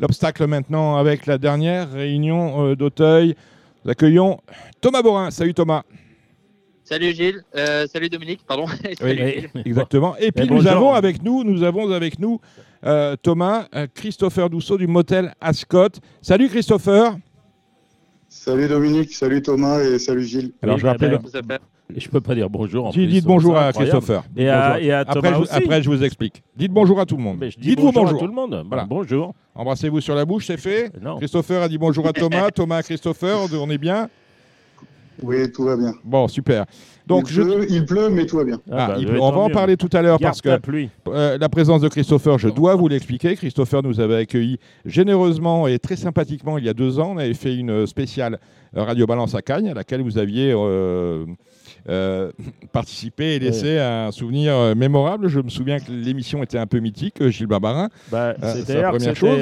L'obstacle maintenant avec la dernière réunion euh, d'Auteuil. Nous accueillons Thomas Borin. Salut Thomas. Salut Gilles, euh, salut Dominique, pardon. Oui, Salut Gilles. exactement. Et puis Et nous avons avec nous, nous avons avec nous euh, Thomas, euh, Christopher Dousseau du motel Ascot. Salut Christopher. Salut Dominique, salut Thomas et salut Gilles. Alors Oui, je vais je peux pas dire bonjour. en plus, dites bonjour à. Christopher. Et à, Bonjour. et à Après Thomas je, vous- aussi. après, je vous explique. Dites bonjour à tout le monde. Mais je dis Dites-vous bonjour, bonjour. à tout le monde. Voilà. Bonjour. Embrassez-vous sur la bouche, c'est fait. Non. Christopher a dit bonjour à Thomas, Thomas à Christopher, on est bien. Oui, tout va bien. Bon, super. Donc il, je pleut, il pleut, mais tout va bien. Ah, bah, il peut- on va en mieux. parler tout à l'heure parce la que pluie. euh, la présence de Christopher, je dois vous l'expliquer. Christopher nous avait accueillis généreusement et très sympathiquement il y a deux ans. On avait fait une spéciale euh, Radio Balance à Cagnes, à laquelle vous aviez euh, euh, participé et laissé un souvenir euh, mémorable. Je me souviens que l'émission était un peu mythique, euh, Gilles Barbarin. Bah, Euh, c'était.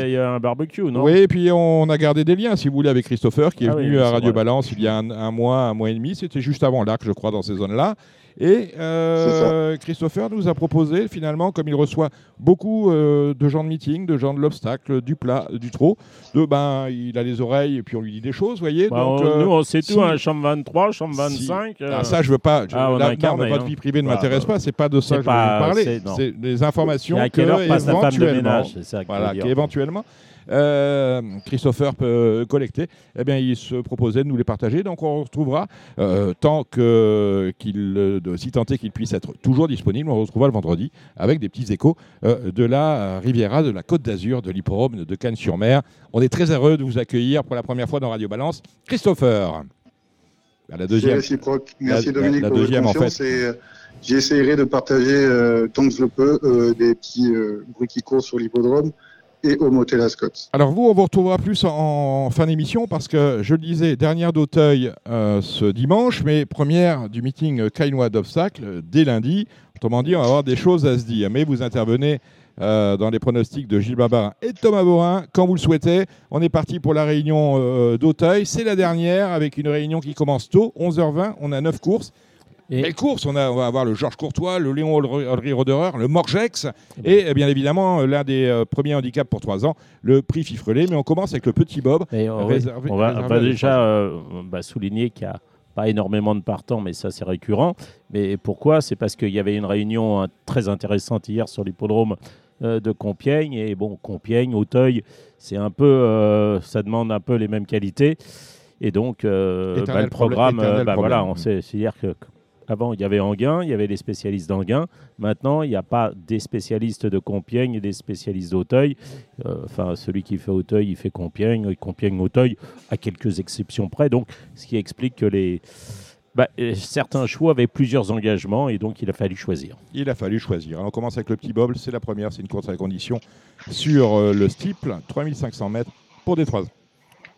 Il y a un barbecue, non? Oui, et puis on a gardé des liens, si vous voulez, avec Christopher, qui est Ah venu oui, à Radio vrai. Balance il y a un, un mois, un mois et demi. C'était juste avant l'Arc, je crois, dans ces zones-là. Et euh, Christopher nous a proposé, finalement, comme il reçoit beaucoup euh, de gens de meeting, de gens de l'obstacle, du plat, du trot, de ben, il a les oreilles et puis on lui dit des choses, vous voyez. Bah, donc, on- euh, nous, on sait si- tout, hein, chambre 23, chambre si- 25. euh, ah, ça, je veux pas. je- Ah, on là, a non, incarné, votre hein. vie privée ne Bah, m'intéresse euh, pas. C'est pas de ça que je veux vous parler. c'est- des informations et à quelle que, heure passe la femme de éventuellement- ménage ça voilà, dire. qu'éventuellement euh, Christopher peut collecter, eh bien, il se proposait de nous les partager. Donc, on retrouvera, euh, tant que, qu'il, euh, si est qu'il puisse être toujours disponible, on retrouvera le vendredi avec des petits échos euh, de la euh, Riviera, de la Côte d'Azur, de l'Hipporome, de Cannes-sur-Mer. On est très heureux de vous accueillir pour la première fois dans Radio Balance. Christopher. La deuxième. Merci la- Dominique la pour deuxième, en votre confiance. Et, euh, J'essaierai de partager euh, tant que je le peux euh, des petits euh, bruits qui courent sur l'hippodrome au motel. Alors vous, on vous retrouvera plus en, fin d'émission parce que, je le disais, dernière d'Auteuil euh, ce dimanche, mais première du meeting Caillois d'obstacles euh, dès lundi. Autrement dit, on va avoir des choses à se dire. Mais vous intervenez euh, dans les pronostics de Gilles Barbarin et de Thomas Borin quand vous le souhaitez. On est parti pour la réunion d'Auteuil. C'est la dernière avec une réunion qui commence tôt, 11h20. On a 9 courses. Et- Belle course, on, a, on va avoir le Georges Courtois, le Léon Audrey Roderer, le Morgex et euh, bien évidemment euh, l'un des euh, premiers handicaps pour 3 ans, le prix Fifrelet. Mais on commence avec le petit Bob. Et on, Réservé- on va, réservé on va à des déjà euh, bah, souligner qu'il n'y a pas énormément de partants, mais ça c'est récurrent. Mais pourquoi? C'est parce qu'il y avait une réunion hein, très intéressante hier sur l'hippodrome euh, de Compiègne. Et bon, Compiègne, Auteuil, c'est un peu, ça demande un peu les mêmes qualités. Et donc, bah, le programme, bah, voilà, on sait, c'est-à-dire que avant, il y avait Anguin, il y avait les spécialistes d'Anguin. Maintenant, il n'y a pas des spécialistes de Compiègne et des spécialistes d'Auteuil. Euh, Enfin, celui qui fait Auteuil, il fait Compiègne, et Compiègne, Auteuil, à quelques exceptions près. Donc, ce qui explique que les bah, euh, certains choix avaient plusieurs engagements et donc il a fallu choisir. Il a fallu choisir. Alors, on commence avec le petit Bob. C'est la première, c'est une course à la condition sur euh, le steeple, 3500 mètres pour des 3 ans.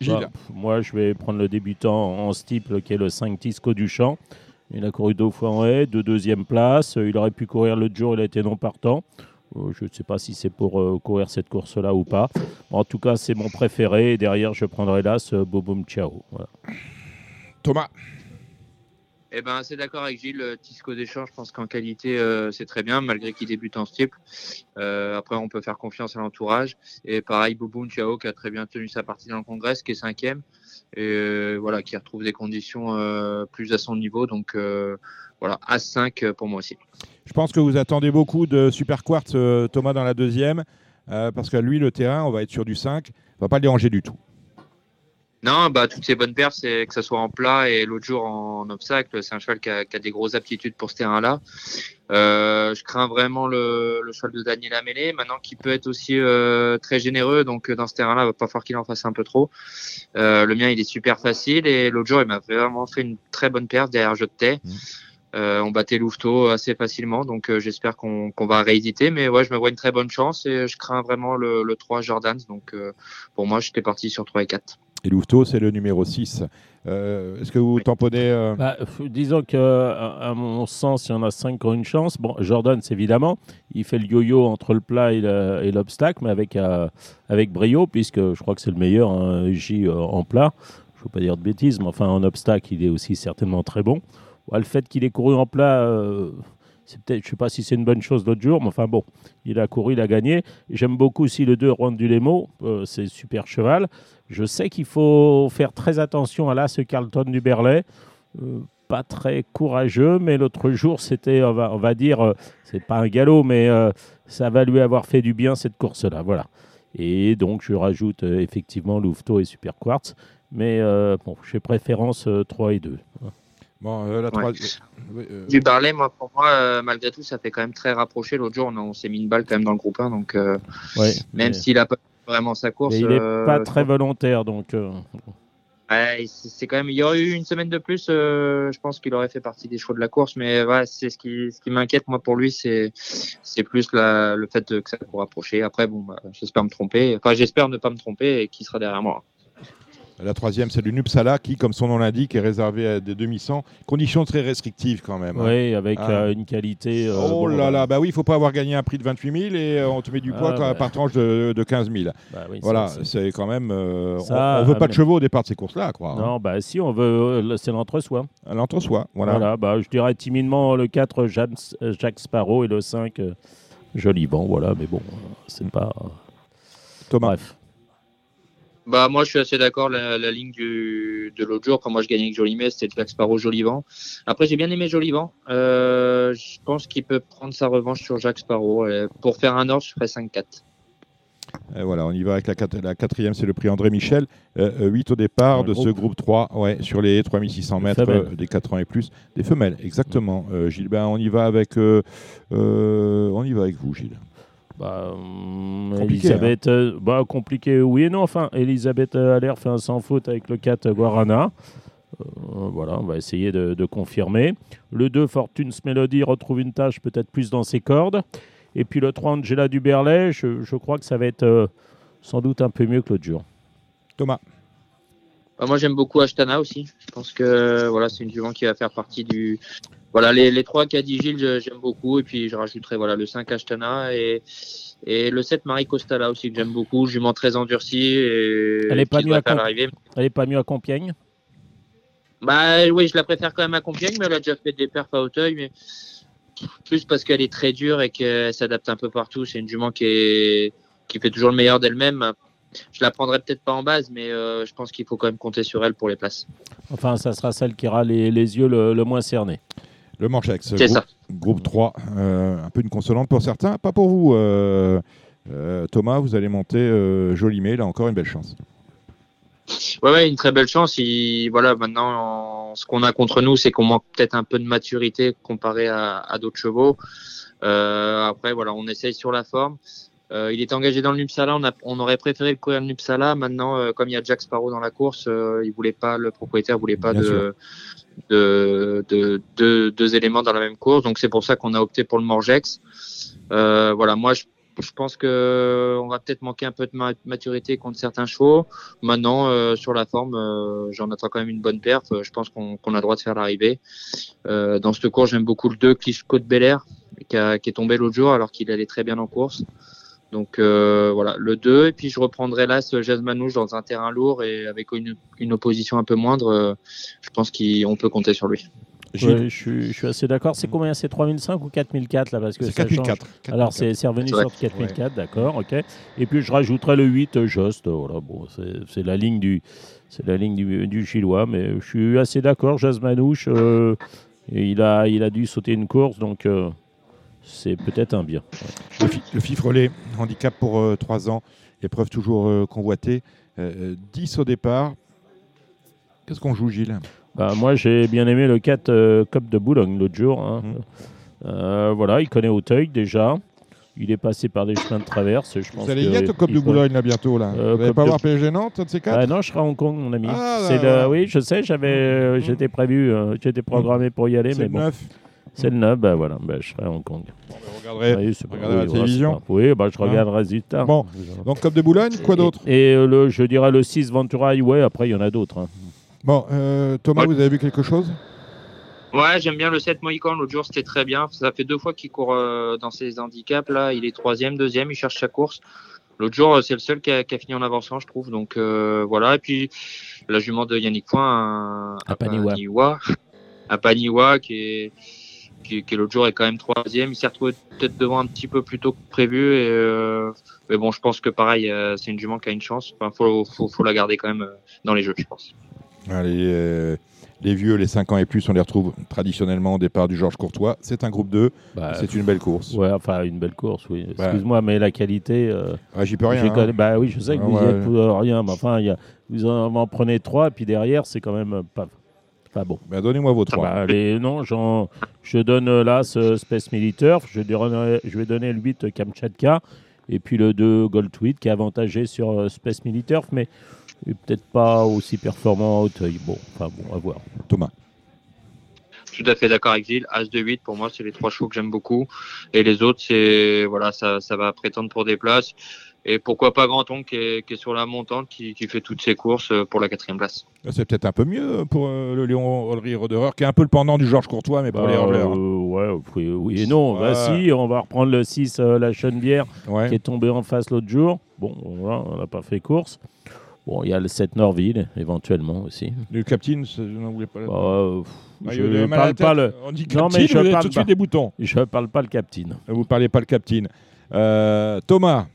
Gilles, Bah, moi, je vais prendre le débutant en steeple qui est le 5 Tisco Duchamp. Il a couru deux fois en haie, de deuxième place. Euh, Il aurait pu courir l'autre jour, il a été non partant. Euh, Je ne sais pas si c'est pour euh, courir cette course-là ou pas. En tout cas, c'est mon préféré. Et derrière, je prendrai là ce Boboum Ciao. Voilà. Thomas. Eh ben, c'est d'accord avec Gilles. euh, Tisco Deschamps, je pense qu'en qualité, euh, c'est très bien, malgré qu'il débute en steeple. Euh, après, on peut faire confiance à l'entourage. Et pareil, Boboun Chao, qui a très bien tenu sa partie dans le congrès, qui est cinquième. Et euh, voilà, qui retrouve des conditions euh, plus à son niveau. Donc, euh, voilà, As5 pour moi aussi. Je pense que vous attendez beaucoup de Super Quartz, Thomas, dans la deuxième, parce que lui, le terrain, on va être sur du 5. On va pas le déranger du tout. Non, bah, toutes ces bonnes perfs, c'est que ce soit en plat et l'autre jour en obstacle. C'est un cheval qui a, qui a des grosses aptitudes pour ce terrain-là. Euh, je crains vraiment le, le cheval de Daniel Amélé, maintenant qui peut être aussi euh, très généreux. Donc, euh, dans ce terrain-là, il va pas falloir qu'il en fasse un peu trop. Euh, le mien, il est super facile. Et l'autre jour, il m'a vraiment fait une très bonne perf derrière Jeu de Thé. Euh, on battait Louveteau assez facilement, donc euh, j'espère qu'on va rééditer. Mais ouais, je me vois une très bonne chance et je crains vraiment le, le 3 Jordans. Donc euh, pour moi, j'étais parti sur 3 et 4. Et Louveteau, c'est le numéro 6. Euh, Est-ce que vous tamponnez euh, Bah, disons que, à à mon sens, il y en a cinq qui ont une chance. Bon, Jordan, c'est évidemment, il fait le yo-yo entre le plat et le- et l'obstacle, mais avec, euh, avec brio, puisque je crois que c'est le meilleur hein, J euh, en plat. Je ne veux pas dire de bêtises, mais enfin, en obstacle, il est aussi certainement très bon. Ouais, le fait qu'il ait couru en plat, je sais pas si c'est une bonne chose l'autre jour, mais enfin bon, il a couru, il a gagné. J'aime beaucoup aussi le 2 Juan du Lemo, euh, c'est super cheval. Je sais qu'il faut faire très attention à là ce Carlton du Berlay. Euh, pas très courageux, mais l'autre jour, c'était, on va, dire, euh, c'est pas un galop, mais euh, ça va lui avoir fait du bien cette course-là. Voilà. Et donc, je rajoute effectivement Louveteau et Super Quartz, mais bon, j'ai préférence euh, 3 et 2. Bon, euh, la Ouais. troisième. oui, euh, Du Barlet, moi, pour moi, euh, malgré tout, ça fait quand même très rapproché. L'autre jour, on, on s'est mis une balle quand même dans le groupe 1, donc euh, Ouais, même mais- s'il a pas vraiment sa course. mais il n'est euh, pas très volontaire, donc euh, Ouais, c'est quand même. Il y aurait eu une semaine de plus, euh, je pense qu'il aurait fait partie des chevaux de la course, mais ouais, c'est ce qui, ce qui m'inquiète moi pour lui, c'est, c'est plus la, le fait de- que ça court rapproché. Après, bon, bah, j'espère me tromper. Enfin, j'espère ne pas me tromper et qu'il sera derrière moi. La troisième, c'est le Nupsala qui, comme son nom l'indique, est réservé à des demi-cents. Conditions très restrictives quand même. hein. ouais, avec Ah. euh, une qualité. euh, Oh bon, là là, bah oui, il faut pas avoir gagné un prix de 28 000 et euh, on te met du poids Ah, quand- bah. par tranche de, de 15 000. bah oui, Voilà, c'est- quand même. on- on, veut pas de chevaux au départ de ces courses-là, quoi. hein. Non, bah si, on veut, c'est l'entre-soi. L'entre-soi. Voilà. Voilà, bah, je dirais timidement le 4, Jeanne- euh, Jacques Sparrow, et le 5, euh, Joli Vent, voilà, mais bon, c'est pas... Thomas. Bref. Bah, moi, je suis assez d'accord. La, la ligne du, de l'autre jour, quand moi je gagnais avec Jolimet, c'était Jack Sparrow, Jolivant. Après, j'ai bien aimé Jolivant. Euh, je pense qu'il peut prendre sa revanche sur Jacques Sparrow. Euh, pour faire un ordre, je ferais 5-4. Et voilà, on y va avec la, quat- la quatrième, c'est le prix André Michel. 8 au départ de ce groupe. groupe 3, ouais, sur les 3600 Des mètres euh, des 4 ans et plus. Des femelles, exactement. Euh, Gilles, ben, on y va avec, euh, euh, on y va avec vous, Gilles. Bah, Compliqué, Elisabeth, euh, bah, compliqué, oui et non. Enfin, Elisabeth euh, Allaire fait un sans faute avec le 4 Guarana. Euh, voilà, on va essayer de, de confirmer. Le 2, Fortune's Melody, retrouve une tâche peut-être plus dans ses cordes. Et puis le 3, Angela Duberlet, je, je crois que ça va être euh, sans doute un peu mieux que l'autre jour. Thomas. Bah, moi, j'aime beaucoup Ashtana aussi. Je pense que voilà, c'est une jument qui va faire partie du. Voilà, les, les trois qu'a dit Gilles, j'aime beaucoup. Et puis, je rajouterai voilà, le 5 Ashtana et, et le 7 Marie Costala aussi, que j'aime beaucoup. Jument très endurcie. Et Elle est pas mieux à. Elle est pas mieux à Compiègne? Bah oui, je la préfère quand même à Compiègne, mais elle a déjà fait des perfs à Hauteuil. Mais plus parce qu'elle est très dure et qu'elle s'adapte un peu partout. C'est une jument qui, est... qui fait toujours le meilleur d'elle-même. Je la prendrai peut-être pas en base, mais euh, je pense qu'il faut quand même compter sur elle pour les places. Enfin, ça sera celle qui aura les, les yeux le, le moins cernés. Le. C'est groupe, ça. Groupe 3, euh, un peu une consolante pour certains, pas pour vous. euh, euh, Thomas, vous allez monter Jolimet, là encore une belle chance. Ouais, ouais, une très belle chance. Il, voilà, maintenant, en- ce qu'on a contre nous, c'est qu'on manque peut-être un peu de maturité comparé à, à d'autres chevaux. Après, voilà, on essaye sur la forme. Euh, il est engagé dans le Nupsala. On, a, on aurait préféré le courir le Nupsala. Maintenant, euh, comme il y a Jack Sparrow dans la course, euh, il voulait pas, le propriétaire voulait pas de, de, de, de- deux éléments dans la même course. Donc, c'est pour ça qu'on a opté pour le Morgex. Euh, voilà, moi, je, je pense que on va peut-être manquer un peu de ma- maturité contre certains chevaux. Maintenant, euh, sur la forme, euh, j'en attends quand même une bonne perf. Je pense qu'on qu'on a le droit de faire l'arrivée. Euh, dans ce cours, j'aime beaucoup le 2, Klitschko de Bel Air, qui, a- qui est tombé l'autre jour alors qu'il allait très bien en course. Donc euh, voilà, le 2. Et puis je reprendrai là ce Jazz Manouche dans un terrain lourd et avec une, une opposition un peu moindre. euh, je pense qu'on peut compter sur lui. Ouais, je, suis, je suis assez d'accord. C'est combien? C'est 3005 ou 4004 là? Parce que c'est ça change. 4004. Alors c'est revenu sur 4004, d'accord, ok. Et puis je rajouterai le 8 euh, Just, voilà, bon, c'est la ligne du, c'est la ligne du, du Chillois, mais je suis assez d'accord. Jazz Manouche, euh, il a, il a dû sauter une course, donc euh, c'est peut-être un bien. Le, fi- le fifrelet, handicap pour 3 ans, épreuve toujours euh, convoitée. Euh, euh, 10 au départ. Qu'est-ce qu'on joue, Gilles? Bah, moi j'ai bien aimé le 4 euh, Cop de Boulogne l'autre jour. hein. Euh, voilà, il connaît Auteuil déjà. Il est passé par des chemins de traverse. Je pense Vous allez y être au Cop de Boulogne, là, bientôt, là. Euh, vous n'allez pas de- voir PSG Nantes, un de ces quatre? Ah non, je serai à Hong Kong, mon ami. Ah, là, le... Oui, je sais, j'avais, euh, Mhm. j'étais prévu, euh, j'étais programmé pour y aller, C'est mais le bon, 9. C'est le 9, bah voilà, bah, je serai à Hong Kong. Bon, ben. Oui, pas- regardez la télévision. pas- Oui, bah, je regarde le résultat. Bon, Donc, Cop de Boulogne, quoi d'autre Et, euh, le, je dirais le 6 Ventura Highway, après il y en a d'autres. hein. Bon, euh, Thomas, Ouais. vous avez vu quelque chose? Ouais, j'aime bien le 7 Mohican. L'autre jour, c'était très bien. Ça fait deux fois qu'il court euh, dans ses handicaps. Là, il est troisième, deuxième. Il cherche sa course. L'autre jour, c'est le seul qui a, qui a fini en avançant, je trouve. Donc euh, voilà. Et puis la jument de Yannick Point, un, À Paniwa. Paniwa, à Paniwa, qui est qui, qui l'autre jour est quand même troisième. Il s'est retrouvé peut-être devant un petit peu plus tôt que prévu. Et, euh, mais bon, je pense que pareil, euh, c'est une jument qui a une chance. Enfin, faut, faut, faut la garder quand même euh, dans les jeux, je pense. Allez, euh, les vieux, les 5 ans et plus, on les retrouve traditionnellement au départ du Georges Courtois. C'est un groupe 2, Bah, c'est une belle course. Ouais, enfin, une belle course, oui. Bah. Excuse-moi, mais la qualité. euh, Ah, J'y peux rien. hein. Bah oui, je sais que Ah vous y ouais. êtes pour rien, mais enfin, il y a- vous en, en prenez trois, et puis derrière, c'est quand même pas, pas bon. Bah, Donnez-moi vos Ah trois. Bah, les- non, j'en- je donne euh, là ce Space Militaire, je, donnerai- je vais donner le 8 Kamchatka, et puis le 2 Goldtweed qui est avantagé sur euh, Space Militaire, mais peut-être pas aussi performant à Hauteuil. Bon, enfin bon, à voir. Thomas. Tout à fait d'accord avec Gilles. As de 8, pour moi, c'est les trois chevaux que j'aime beaucoup. Et les autres, c'est voilà, ça, ça va prétendre pour des places. Et pourquoi pas Granton qui est, qui est sur la montante, qui, qui fait toutes ses courses euh, pour la quatrième place. C'est peut-être un peu mieux pour euh, le Léon Olry Roderer, qui est un peu le pendant du Georges Courtois, mais pour les Bah, hurleurs. euh, ouais, oui, oui et non. Bah, si, on va reprendre le 6, euh, la Chenevière, Ouais. qui est tombé en face l'autre jour. Bon, voilà, on n'a pas fait course. Bon, il y a le 7 Norville, éventuellement aussi. Le Captain, je n'en voulais pas. Bah, euh, pff, Ah, je ne parle pas le, On dit Non, Captain, mais je vous parle tout de suite des boutons. je parle pas le captain. Vous parlez pas le Captain. Euh, Thomas.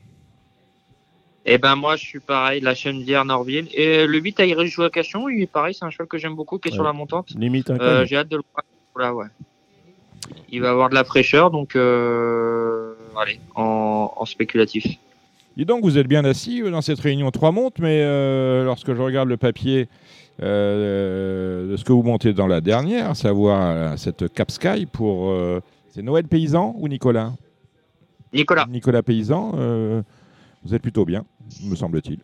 Et ben moi, je suis pareil, la Chenevière Norville. Et le 8 Irish Joacation, il est pareil, c'est un cheval que j'aime beaucoup, qui est sur la montante. Limite un Euh. J'ai hâte de le voir. Ouais. Il va avoir de la fraîcheur, donc euh, allez, en, en spéculatif. Dis donc, vous êtes bien assis euh, dans cette réunion trois montes, mais euh, lorsque je regarde le papier euh, de ce que vous montez dans la dernière, à savoir cette Cap Sky pour. euh, c'est Noël Paysan ou Nicolas? Nicolas. Nicolas Paysan, vous êtes plutôt bien, me semble-t-il.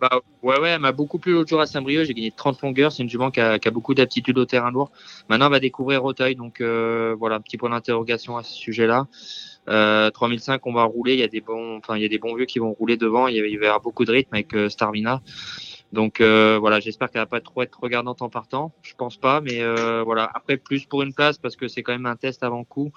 Bah, ouais, ouais, elle m'a beaucoup plu l'autre jour à Saint-Brieuc. J'ai gagné 30 longueurs. C'est une jument qui a, beaucoup d'aptitude au terrain lourd. Maintenant, elle va découvrir Auteuil. Donc, euh, voilà, un petit point d'interrogation à ce sujet-là. Euh, 3005, on va rouler. Il y a des bons, enfin, il y a des bons vieux qui vont rouler devant. Il y, y avoir beaucoup de rythme avec euh, Starvina. Donc, euh, voilà, j'espère qu'elle va pas trop être regardante en partant. Je pense pas, mais euh, voilà. Après, plus pour une place parce que c'est quand même un test avant coup.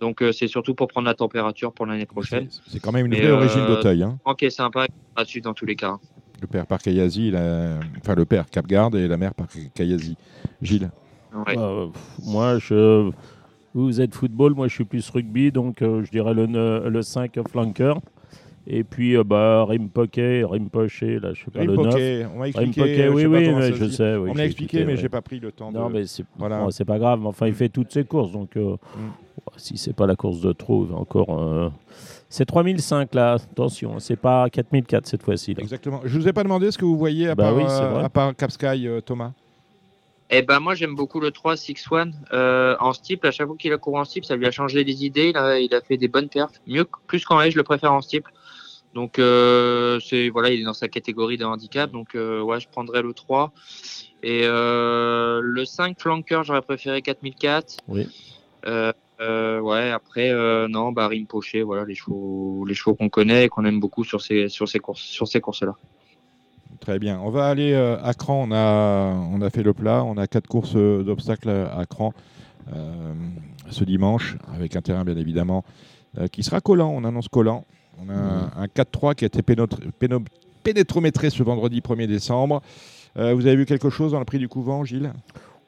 Donc, euh, c'est surtout pour prendre la température pour l'année prochaine. C'est quand même une Mais, vraie origine d'Auteuil. Hein. Ok, sympa. À suivre dans tous les cas. Le père Parkayazi, la- enfin le père Capgarde et la mère Parkayazi. Gilles. Ouais. Euh, pff, moi, je, vous êtes football, moi je suis plus rugby, donc euh, je dirais le, ne- le 5 flanker. Et puis, euh, bah, Rimpoké, Rimpoché, là, je sais pas, le 9. Rimpoké, on m'a expliqué. Rimpoké, oui, oui, mais je sais. oui, on l'a expliqué, écouté, mais ouais. j'ai pas pris le temps Non, de. mais c'est Voilà. bon, c'est pas grave. Enfin, il fait toutes ses courses. Donc, euh, Mm. si c'est pas la course de trop, encore. euh, C'est 3005 là. Attention, c'est pas 4004 cette fois-ci. Exactement. Je vous ai pas demandé ce que vous voyez à Bah part, oui, euh, à part Cap Sky, euh, Thomas. Eh ben moi j'aime beaucoup le 3 6 1 euh, en steeple. À chaque fois qu'il a couru en steeple, ça lui a changé les idées. Il a, il a fait des bonnes perfs, mieux plus qu'en haie, je le préfère en steeple. Donc euh, c'est voilà, il est dans sa catégorie de handicap. Donc euh, ouais, je prendrais le 3 et euh, le 5 flanker, j'aurais préféré 4004. Oui. Euh, euh, ouais, après euh, non, bah Rimpoché, voilà les chevaux, les chevaux qu'on connaît et qu'on aime beaucoup sur ces sur ces courses sur ces courses là. Très bien. On va aller euh, à Cran. On a, on a fait le plat. On a quatre courses d'obstacles à Cran euh, ce dimanche, avec un terrain bien évidemment euh, qui sera collant. On annonce collant. On a un, un 4-3 qui a été pénotre- péno- pénétrométré ce vendredi 1er décembre. Euh, vous avez vu quelque chose dans le prix du couvent, Gilles?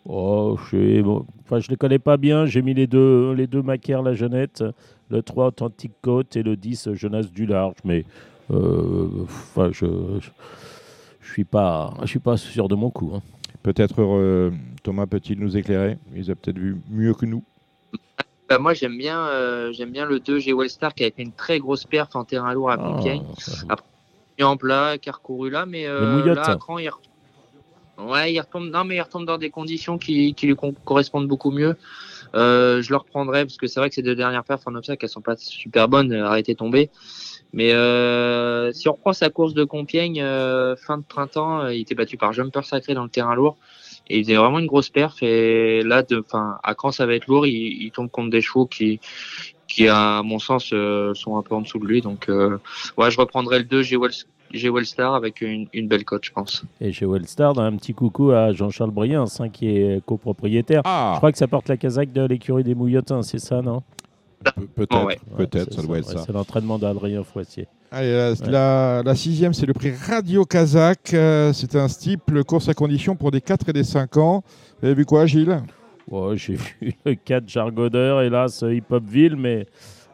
Oh, je sais, bon, enfin, je les connais pas bien. J'ai mis les deux, les deux Macaire, la Jeannette, le 3 Authentique Côte et le 10 Jeunesse du Large. Mais euh, enfin, je, je, je suis pas, je suis pas sûr de mon coup. hein. Peut-être euh, Thomas peut-il nous éclairer? Il a peut-être vu mieux que nous. Bah, moi j'aime bien euh, j'aime bien le 2 G Wellstar qui a fait une très grosse perf en terrain lourd à Compiègne. Ah, mis en plat, qui a recouru là, mais euh, là, à Cran, il retombe. Ouais, il retombe, non, mais il retombe dans des conditions qui, qui lui correspondent beaucoup mieux. Euh, je le reprendrai parce que c'est vrai que ces deux dernières perfs en obstacle, elles sont pas super bonnes, arrêtez tomber. Mais euh, si on reprend sa course de Compiègne fin de printemps, il était battu par Jumper Sacré dans le terrain lourd. Et il faisait vraiment une grosse perf. Et là, de, enfin, à Cran, ça va être lourd. Il, il tombe contre des chevaux qui, qui à mon sens, euh, sont un peu en dessous de lui. Donc, euh, ouais, je reprendrai le 2 G Wells- G Wellstar avec une, une belle cote, je pense. Et chez Wellstar, un petit coucou à Jean-Charles Briens, hein, qui est copropriétaire. Je Ah crois que ça porte la casaque de l'écurie des Mouillotins, c'est ça, non? Pe- Peut-être, ouais. peut-être, Ouais, ça c'est doit être ouais, ça. C'est l'entraînement d'Adrien Foissier. Allez, la, la- la sixième, c'est le prix Radio Kazakh. Euh, c'est un steeple course à condition pour des 4 et des 5 ans. Vous avez vu quoi, Gilles? J'ai vu le 4 Jargodeur, hélas, Hip Hopville, mais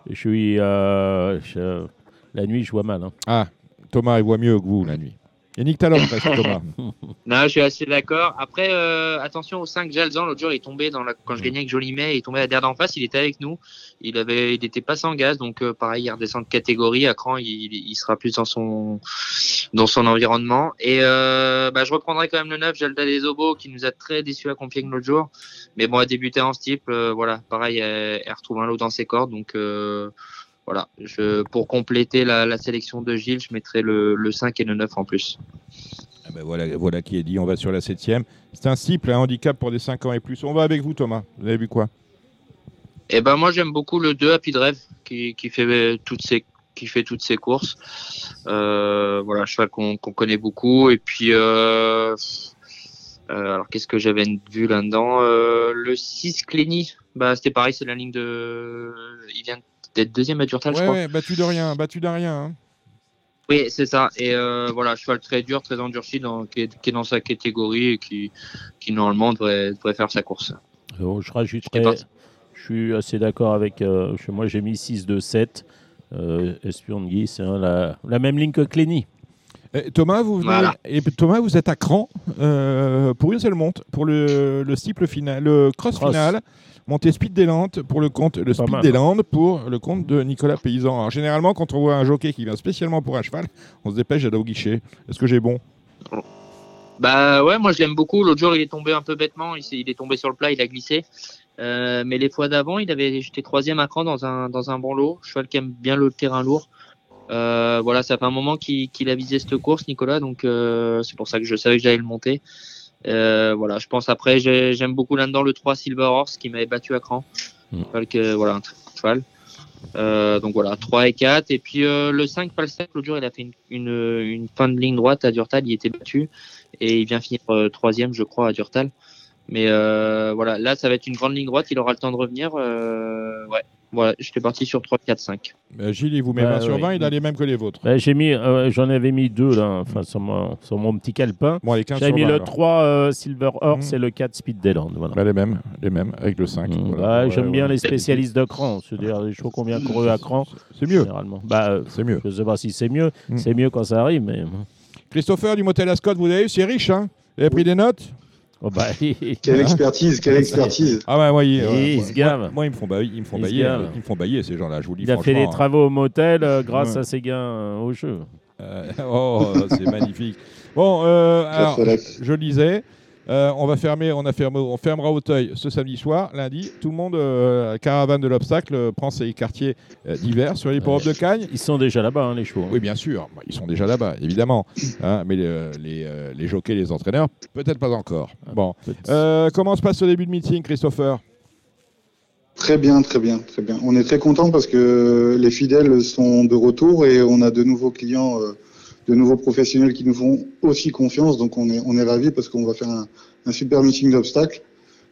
je suis. euh, je- la nuit, je vois mal. hein. Ah, Thomas, il voit mieux que vous la nuit. Et Nick Talon, Thomas. Non, je suis assez d'accord. Après, euh, attention au 5 Jalzan. L'autre jour, il est tombé dans la... quand je gagnais avec Jolimet, il est tombé à derrière d'en face. Il était avec nous. Il avait, il était pas sans gaz. Donc, euh, pareil, il redescend de catégorie. À cran, il, sera plus dans son, dans son environnement. Et euh, bah, je reprendrai quand même le 9, Jalda des Obos, qui nous a très déçus à Compiègne l'autre jour. Mais bon, elle débuté en steeple. euh, voilà, pareil, elle, elle retrouve un lot dans ses cordes. Donc, voilà. Je, pour compléter la, la sélection de Gilles, je mettrai le, le 5 et le 9 en plus. Ah ben voilà, voilà qui est dit, on va sur la septième. C'est un cible, un handicap pour des 5 ans et plus. On va avec vous, Thomas. Vous avez vu quoi? Eh ben moi j'aime beaucoup le 2 Happy Drive qui, qui fait toutes ses qui fait toutes ses courses. Euh, voilà, cheval qu'on qu'on connaît beaucoup. Et puis euh, euh, alors qu'est-ce que j'avais vu là-dedans? Euh, Le 6 Clény, bah c'était pareil, c'est la ligne de il vient d'être deuxième à Durtal, je Ouais, crois. ouais, battu de rien, battu de rien. hein. Oui, c'est ça. Et euh, voilà, cheval très dur, très endurci, dans, qui, est, qui est dans sa catégorie et qui, qui normalement devrait, devrait faire sa course. Euh, je Je rajouterais. Je suis assez d'accord avec. euh, je- moi, j'ai mis 6 de 7. Euh, Espion c'est hein, la, la même ligne que Clény. Et Thomas, vous venez- Voilà. et Thomas, vous êtes à cran euh, pour une seule monte, pour le, le steeple final, le cross, Cross. final, montée speed des Landes pour le compte, le speed mal, des hein. Landes pour le compte de Nicolas Paysan. Alors, généralement, quand on voit un jockey qui vient spécialement pour un cheval, on se dépêche d'aller au guichet. Est-ce que j'ai bon? Bah ouais, moi je l'aime beaucoup. L'autre jour, il est tombé un peu bêtement. Il, il est tombé sur le plat, il a glissé. Euh, mais les fois d'avant, il avait j'étais troisième à cran dans un dans un bon lot. Cheval qui aime bien le terrain lourd. Euh, voilà, ça fait un moment qu'il a visé cette course, Nicolas. Donc euh, c'est pour ça que je savais que j'allais le monter. Euh, voilà, je pense après, j'ai- j'aime beaucoup là-dedans le 3 Silver Horse qui m'avait battu à cran. Mm. Cheval que- voilà, un cheval. Euh, donc voilà, 3 et 4. Et puis euh, le 5 Palsec, l'autre jour, il a fait une, une, une fin de ligne droite à Durtal, il était battu et il vient finir euh, troisième, je crois, à Durtal. Mais euh, voilà, là, ça va être une grande ligne droite, il aura le temps de revenir. Euh, ouais, voilà, j'étais parti sur 3, 4, 5. Euh, Gilles, il vous met Bah, 20 sur oui. 20, il a les mêmes que les vôtres. Ouais, j'ai mis, euh, j'en avais mis deux là, enfin sur mon, sur mon petit calepin. Bon, les 15 J'avais sur mis 20, le alors. 3 euh, Silver Horse Mhm. et le 4 Speed Deland. Voilà. Bah, les mêmes, les mêmes, avec le 5. Mhm. voilà. Bah, Ouais, J'aime bien ouais. les spécialistes de cran, c'est-à-dire les chevaux combien couru à cran. C'est mieux, Généralement. Bah, euh, c'est mieux. je sais pas si c'est mieux. Mhm. C'est mieux quand ça arrive, mais. Christopher du Motel Ascot, vous avez vu, c'est riche, hein Vous avez pris des notes? Oh, bah, Quelle expertise, quelle expertise. Ah ouais, ouais, il- Et ouais, il ouais. se gave. Moi, moi, ils me font bailler, ils me font bailler, euh, ils me font bailler ces gens-là. Je vous le dis il a fait des travaux au motel euh, grâce Ouais. à ses gains euh, au jeu. Euh, oh, c'est magnifique. Bon, euh, alors, je le disais, euh, on va fermer, on a fermé, on fermera Auteuil ce samedi soir, lundi. Tout le monde, euh, la caravane de l'obstacle, euh, prend ses quartiers euh, d'hiver sur les de Cagne. Ils sont déjà là-bas, hein, les chevaux. Oui, bien sûr, Bah, ils sont déjà là-bas, évidemment. Hein, mais euh, les, euh, les jockeys, les entraîneurs, peut-être pas encore. Bon, Peut- Euh, comment se passe ce début de meeting, Christopher? Très bien, très bien, très bien. On est très content parce que les fidèles sont de retour et on a de nouveaux clients, euh, de nouveaux professionnels qui nous font aussi confiance. Donc on est, on est ravis parce qu'on va faire un, un super meeting d'obstacles.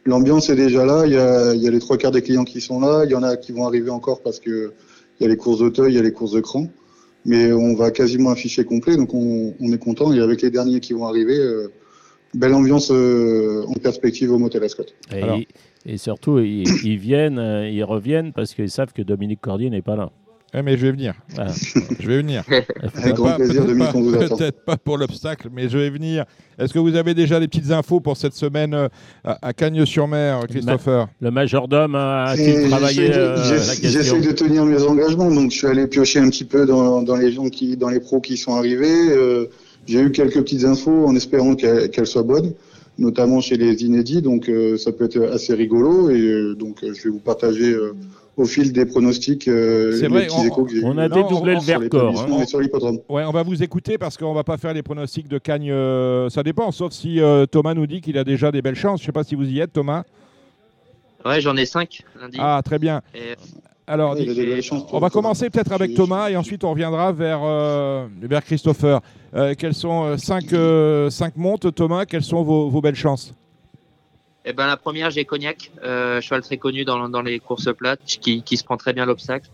L'ambiance est déjà là. Il y, a, il y a les trois quarts des clients qui sont là. Il y en a qui vont arriver encore parce que il y a les courses d'Auteuil, il y a les courses de cran. Mais on va quasiment afficher complet. Donc on, on est content. Et avec les derniers qui vont arriver, euh, belle ambiance euh, en perspective au Motel Ascot. Et, surtout, ils, ils viennent, euh, ils reviennent parce qu'ils savent que Dominique Cordier n'est pas là. Mais je vais venir. Voilà. Je vais venir. Avec grand Pas- plaisir, Dominique, on vous attend. Peut-être pas pour l'obstacle, mais je vais venir. Est-ce que vous avez déjà des petites infos pour cette semaine euh, à, Cagnes-sur-Mer, Christopher Le majordome a- Et a-t-il travaillé j'essaie de- euh, J'essaie de tenir mes engagements, donc je suis allé piocher un petit peu dans, dans les gens qui, dans les pros qui sont arrivés. Euh, J'ai eu quelques petites infos en espérant qu'elles soient bonnes, notamment chez les inédits, donc euh, ça peut être assez rigolo. Et euh, donc euh, je vais vous partager euh, au fil des pronostics euh, C'est vrai, on- a Non, dédoublé on- le Vercors. hein. Ouais, on va vous écouter parce qu'on va pas faire les pronostics de Cagnes. euh, ça dépend, sauf si euh, Thomas nous dit qu'il a déjà des belles chances. Je sais pas si vous y êtes, Thomas. Ouais, j'en ai 5 lundi. Ah, très bien. Et, Alors, Ouais, on va commencer peut-être avec Thomas et ensuite on reviendra vers, euh, vers Christopher. Euh, quelles sont euh, cinq, euh, cinq montes, Thomas? Quelles sont vos, vos belles chances? Eh ben, la première, j'ai Cognac, euh, cheval très connu dans, dans les courses plates, qui, qui se prend très bien l'obstacle.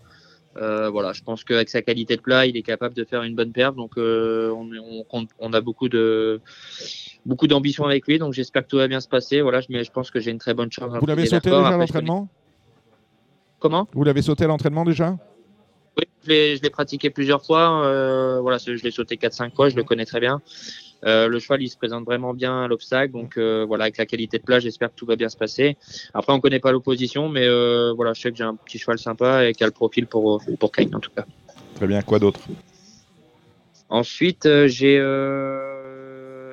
Euh, voilà, je pense qu'avec sa qualité de plat, il est capable de faire une bonne perte. Donc, euh, on, on, on, a beaucoup de beaucoup d'ambition avec lui. Donc, j'espère que tout va bien se passer. Voilà, je, mais je pense que j'ai une très bonne chance. Vous l'avez sauté déjà à l'entraînement? Comment? Vous l'avez sauté à l'entraînement déjà? Oui, je l'ai pratiqué plusieurs fois. Voilà, je l'ai sauté 4-5 fois. Je le connais très bien. Euh, le cheval, il se présente vraiment bien à l'obstacle. Donc euh, voilà, avec la qualité de plat, j'espère que tout va bien se passer. Après, on connaît pas l'opposition, mais euh, voilà, je sais que j'ai un petit cheval sympa et qui a le profil pour pour Kane en tout cas. Très bien. Quoi d'autre? Ensuite, j'ai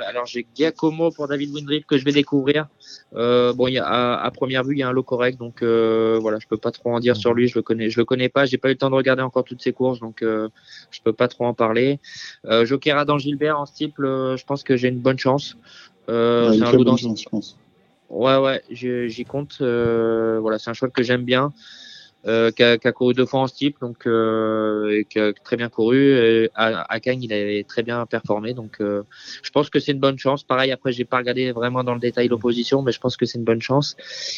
alors j'ai Giacomo pour David Windriff que je vais découvrir. Euh, bon, y a, à, première vue, il y a un lot correct, donc euh, voilà, je peux pas trop en dire sur lui. Je le connais, je le connais pas. J'ai pas eu le temps de regarder encore toutes ses courses, donc euh, je peux pas trop en parler. Euh, Joker Adam Gilbert en steeple, euh, je pense que j'ai une bonne chance. Euh, ouais, c'est un lot chance, je pense. Ouais, ouais, j'y compte. voilà, c'est un cheval que j'aime bien euh, qui, a, couru deux fois en steep, donc euh, et qui a très bien couru. Et à, à il avait très bien performé, donc euh, je pense que c'est une bonne chance. Pareil, après, j'ai pas regardé vraiment dans le détail l'opposition, mais je pense que c'est une bonne chance.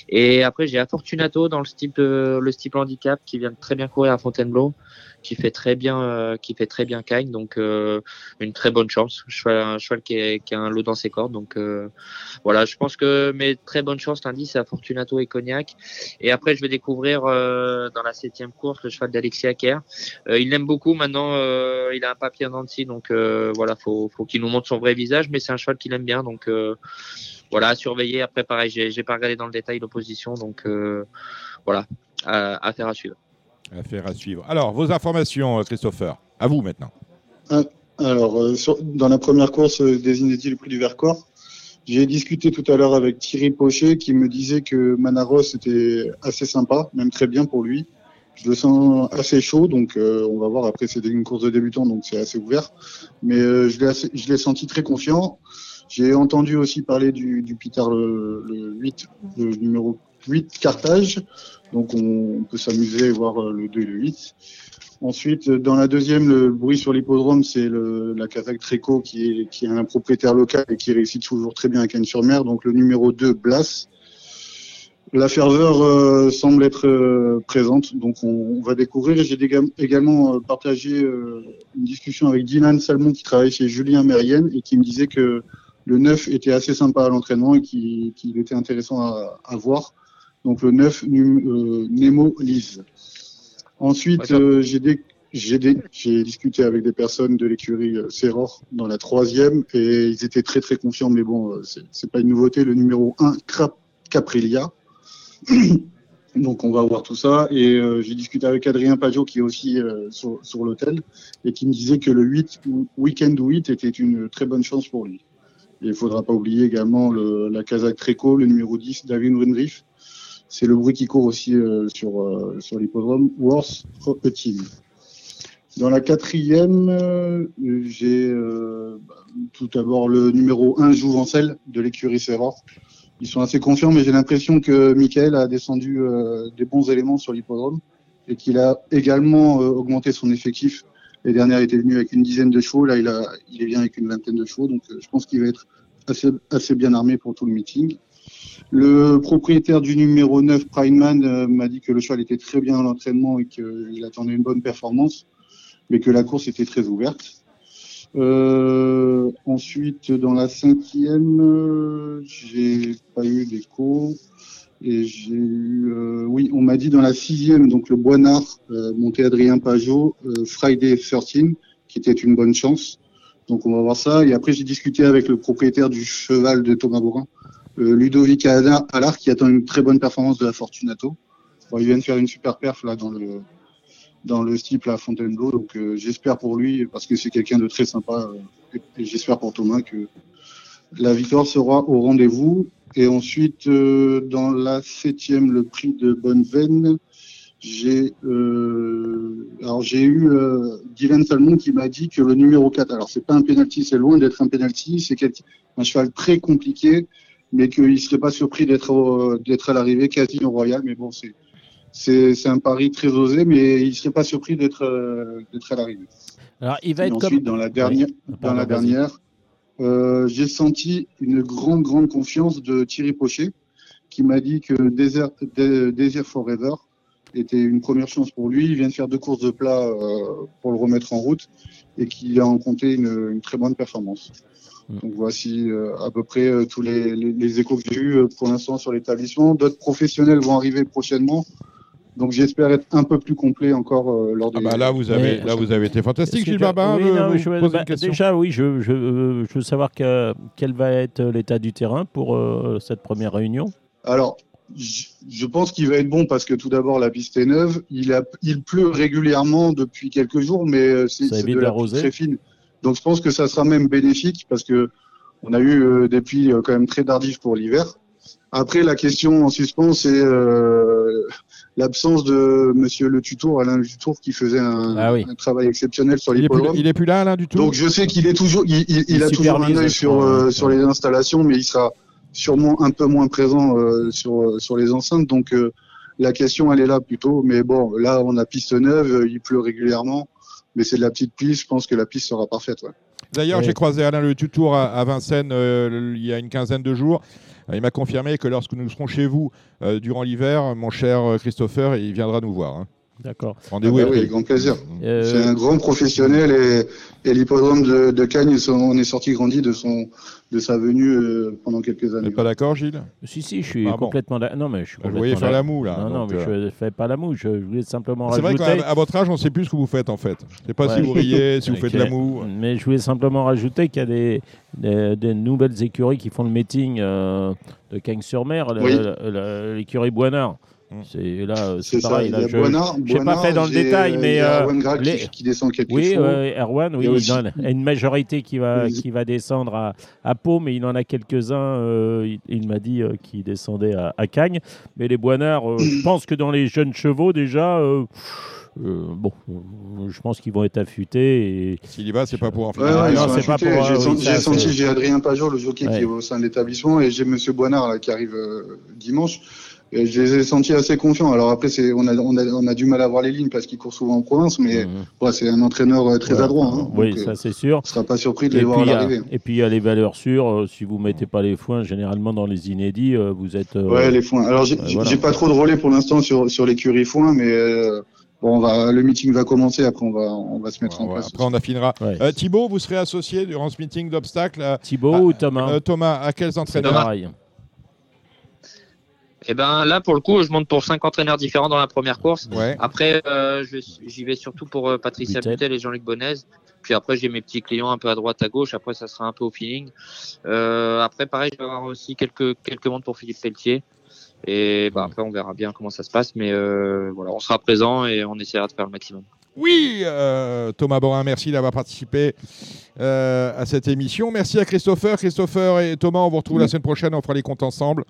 Et après, j'ai Fortunato dans le steep, le steep handicap qui vient de très bien courir à Fontainebleau qui fait très bien, euh, qui fait très bien donc euh, une très bonne chance. Cheval, un cheval qui, a un lot dans ses cordes, donc euh, voilà, je pense que mes très bonnes chances lundi c'est à Fortunato et Cognac. Et après, je vais découvrir dans la septième course le cheval d'Alexis Acker. il l'aime beaucoup maintenant, il a un papier en Nancy, donc voilà, faut, faut qu'il nous montre son vrai visage, mais c'est un cheval qu'il aime bien, donc voilà, à surveiller. Après, pareil, j'ai pas regardé dans le détail l'opposition, donc voilà, à, à à suivre. Affaire à suivre. Alors, vos informations, euh, Christopher. À vous maintenant. Ah, alors, euh, dans la première course euh, des inédits, le prix du Vercors, j'ai discuté tout à l'heure avec Thierry Pochet qui me disait que Manaros était assez sympa, même très bien pour lui. Je le sens assez chaud, donc on va voir. Après, c'est une course de débutant, donc c'est assez ouvert. Mais euh, je l'ai senti très confiant. J'ai entendu aussi parler du, du Peter le, le 8, le numéro 8 Carthage. Donc on peut s'amuser voir euh, le 2 et le 8. Ensuite, dans la deuxième, le bruit sur l'hippodrome, c'est la Kazakh Treco qui est, un propriétaire local et qui réussit toujours très bien à Cannes-sur-Mer. Donc le numéro 2, Blas. La ferveur euh, semble être euh, présente, donc on, va découvrir. J'ai également euh, partagé une discussion avec Dylan Salmon qui travaille chez Julien Mérienne et qui me disait que le 9 était assez sympa à l'entraînement et qu'il qu était intéressant à voir donc le 9 euh, Nemo Lise. Ensuite, euh, j'ai discuté avec des personnes de l'écurie euh, Serror dans la troisième et ils étaient très très confiants, mais bon, c'est pas une nouveauté. Le numéro 1, Caprilia. Donc on va voir tout ça. Et euh, j'ai discuté avec Adrien Pajot qui est aussi euh, sur, sur l'hôtel et qui me disait que le 8, Weekend 8 était une très bonne chance pour lui. Et il ne faudra pas oublier également le, la Kazakh Treco, le numéro 10, David Windriff, c'est le bruit qui court aussi euh, sur, euh, sur l'hippodrome Worth Team. Dans la quatrième, euh, j'ai tout d'abord le numéro 1 Jouvencel de l'écurie Serror. Ils sont assez confiants, mais j'ai l'impression que Michael a descendu des bons éléments sur l'hippodrome et qu'il a également augmenté son effectif. Les dernières étaient venues avec une dizaine de chevaux, là il, est bien avec une vingtaine de chevaux, donc je pense qu'il va être assez bien armé pour tout le meeting. Le propriétaire du numéro 9, Primeman, euh, m'a dit que le cheval était très bien à l'entraînement et qu'il attendait une bonne performance, mais que la course était très ouverte. Euh, ensuite, dans la cinquième, j'ai pas eu d'écho. Et euh, oui, on m'a dit dans la sixième, donc le Boinard, monté Adrien Pajot, Friday 13, qui était une bonne chance. Donc on va voir ça. Et après, j'ai discuté avec le propriétaire du cheval de Thomas Borin, Ludovic Allard qui attend une très bonne performance de la Fortunato. Bon, il vient de faire une super perf là dans le dans le style à Fontainebleau, donc euh, j'espère pour lui parce que c'est quelqu'un de très sympa euh, et, et j'espère pour Thomas que la victoire sera au rendez-vous. Et ensuite, euh, dans la septième, le prix de Bonneveine, j'ai euh, alors j'ai eu euh, Dylan Salmon qui m'a dit que le numéro 4, alors c'est pas un penalty, c'est loin d'être un penalty, c'est un cheval très compliqué mais qu'il ne serait pas surpris d'être d'être à l'arrivée quasi au Royal. Mais bon, c'est c'est un pari très osé, mais il ne serait pas surpris d'être d'être à l'arrivée. Alors, il va être ensuite, comme... dans la dernière, Oui. dans la dernière euh, j'ai senti une grande, grande confiance de Thierry Pochet, qui m'a dit que Desert, Desert Forever était une première chance pour lui. Il vient de faire deux courses de plat euh, pour le remettre en route et qu'il a rencontré une, une très bonne performance. Mm. Donc voici euh, à peu près euh, tous les, les, les échos que j'ai eus euh, pour l'instant sur l'établissement. D'autres professionnels vont arriver prochainement. Donc j'espère être un peu plus complet encore euh, lors Ah des. bah là, vous avez, Mais- là, vous avez été fantastique, Gilles Babin. oui, non, je bah, une question déjà, oui, je, je, euh, je veux savoir que- quel va être l'état du terrain pour euh, cette première réunion. Alors, je pense qu'il va être bon parce que tout d'abord la piste est neuve. Il, a, il pleut régulièrement depuis quelques jours, mais c'est de la très fine. Donc je pense que ça sera même bénéfique parce que on a eu euh, des pluies euh, quand même très tardives pour l'hiver. Après, la question en suspens, c'est euh, l'absence de Monsieur Le Tutour, Alain Le Tutour, qui faisait un, Ah oui. un travail exceptionnel sur l'hippodrome. il est plus là, Alain, du tout Donc je sais qu'il est toujours, il, il- il a toujours un œil sur euh, sur les installations, mais il sera sûrement un peu moins présent euh, sur sur les enceintes. Donc la question elle est là plutôt. Mais bon, là on a piste neuve, il pleut régulièrement, mais c'est de la petite piste. Je pense que la piste sera parfaite. Ouais. D'ailleurs, Ouais. j'ai croisé Alain Le Tutour à, à Vincennes euh, il y a une quinzaine de jours. Euh, Il m'a confirmé que lorsque nous serons chez vous euh, durant l'hiver, mon cher Christopher, il viendra nous voir. hein. D'accord. Rendez-vous Ah bah est oui, grand plaisir. Euh, C'est un grand professionnel et, et l'hippodrome de, de Cagnes, on est sorti grandi de son de sa venue euh, pendant quelques Vous années. n'êtes pas d'accord, Gilles? Si, si, je suis Ah bon. complètement d'accord. Non, mais je suis vous complètement faire la moue, là. Non, non, mais euh, je ne fais pas la moue. Je voulais simplement C'est vrai qu'à votre âge, on ne sait plus ce que vous faites, en fait. Je ne sais pas si vous riez, si vous Ok. faites de la moue. Mais je voulais simplement rajouter qu'il y a des, des, des nouvelles écuries qui font le meeting euh, de Cagnes-sur-Mer, Oui. l'écurie Boinard. Mm. C'est là, euh, C'est c'est ça. pareil. Là, je- j'ai pas fait dans le détail, mais, il y a euh, Erwan les- qui, descend quelques Oui, euh, Erwan, oui, Il y a aussi- une majorité qui va, Oui. qui va descendre à, à Pau, mais il en a quelques-uns, euh, il, il m'a dit, euh, qui descendaient à, à Cagnes. Mais les Boinards, euh, je pense que dans les jeunes chevaux, déjà, euh, euh, bon, euh, je pense qu'ils vont être affûtés. Et... S'il y va, c'est pas pour en finir. Ouais, non, c'est pas pour, J'ai euh, senti, oui, senti, j'ai Adrien Pajot, le jockey Ouais. qui est au sein de l'établissement, et j'ai Monsieur Boinard là, qui arrive euh, dimanche. Je les ai sentis assez confiants. Alors après, c'est, on, a, on, a, on a du mal à voir les lignes parce qu'ils courent souvent en province, mais Mhm. ouais, c'est un entraîneur euh, très Ouais. adroit. Hein, oui, donc, euh, ça c'est sûr. on ne sera pas surpris de Et les voir à il y a- l'arrivée. et puis il y a les valeurs sûres. euh, si vous mettez pas les foins, généralement dans les inédits, euh, vous êtes. euh, Ouais, les foins. Alors j'ai voilà. j'ai pas trop de relais pour l'instant sur, sur l'écurie foin, mais euh, bon, on va, le meeting va commencer. Après, on va, on va se mettre en Ouais, place. Après, on affinera. ouais. Euh, Thibaut, vous serez associé durant ce meeting d'obstacles. à- Thibaut Ah, ou Thomas euh, Thomas, à quels entraîneurs. Et ben là, pour le coup, je monte pour cinq entraîneurs différents dans la première course. Ouais. Après, euh, j'y vais surtout pour euh, Patricia Butel. Et Jean-Luc Bonnez. Puis après, j'ai mes petits clients un peu à droite, à gauche. Après, ça sera un peu au feeling. Euh, après, pareil, je vais avoir aussi quelques quelques mondes pour Philippe Pelletier. Et bah, après, on verra bien comment ça se passe. Mais euh, voilà, on sera présent et on essaiera de faire le maximum. Oui, euh, Thomas Borin, merci d'avoir participé euh, à cette émission. Merci à Christopher. Christopher et Thomas, on vous retrouve la semaine prochaine. On fera les comptes ensemble.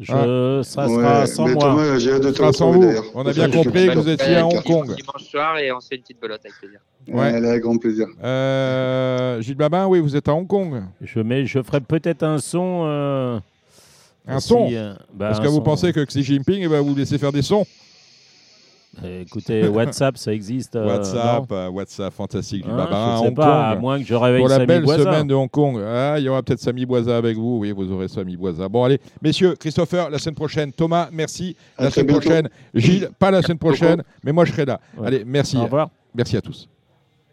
Je, ça Ouais, sera sans mais moi. Thomas, j'ai hâte de te retrouver. On a bien compris que vous étiez à Hong Kong. Dimanche soir et on se fait une petite belote avec plaisir. Ouais. Avec grand plaisir. Euh, Gilles Babin, oui, vous êtes à Hong Kong. Je, mets, je ferai peut-être un son. euh, Un si, son euh, bah, Parce un que vous pensez que Xi Jinping eh ben, vous laissez faire des sons Écoutez, WhatsApp, ça existe. euh, WhatsApp, euh, WhatsApp, fantastique. Gilles Hein, Babin à je sais Hong pas, à Kong. moins que je réveille Pour la Samy belle semaine de Hong Kong. Ah, il y aura peut-être Samy Boisa avec vous. Oui, vous aurez Samy Boisa. Bon, allez, messieurs, Christopher, la semaine prochaine. Thomas, merci. À La semaine bientôt. prochaine. Gilles, pas la semaine prochaine, mais moi je serai là. Ouais. Allez, merci. Au revoir. Merci à tous.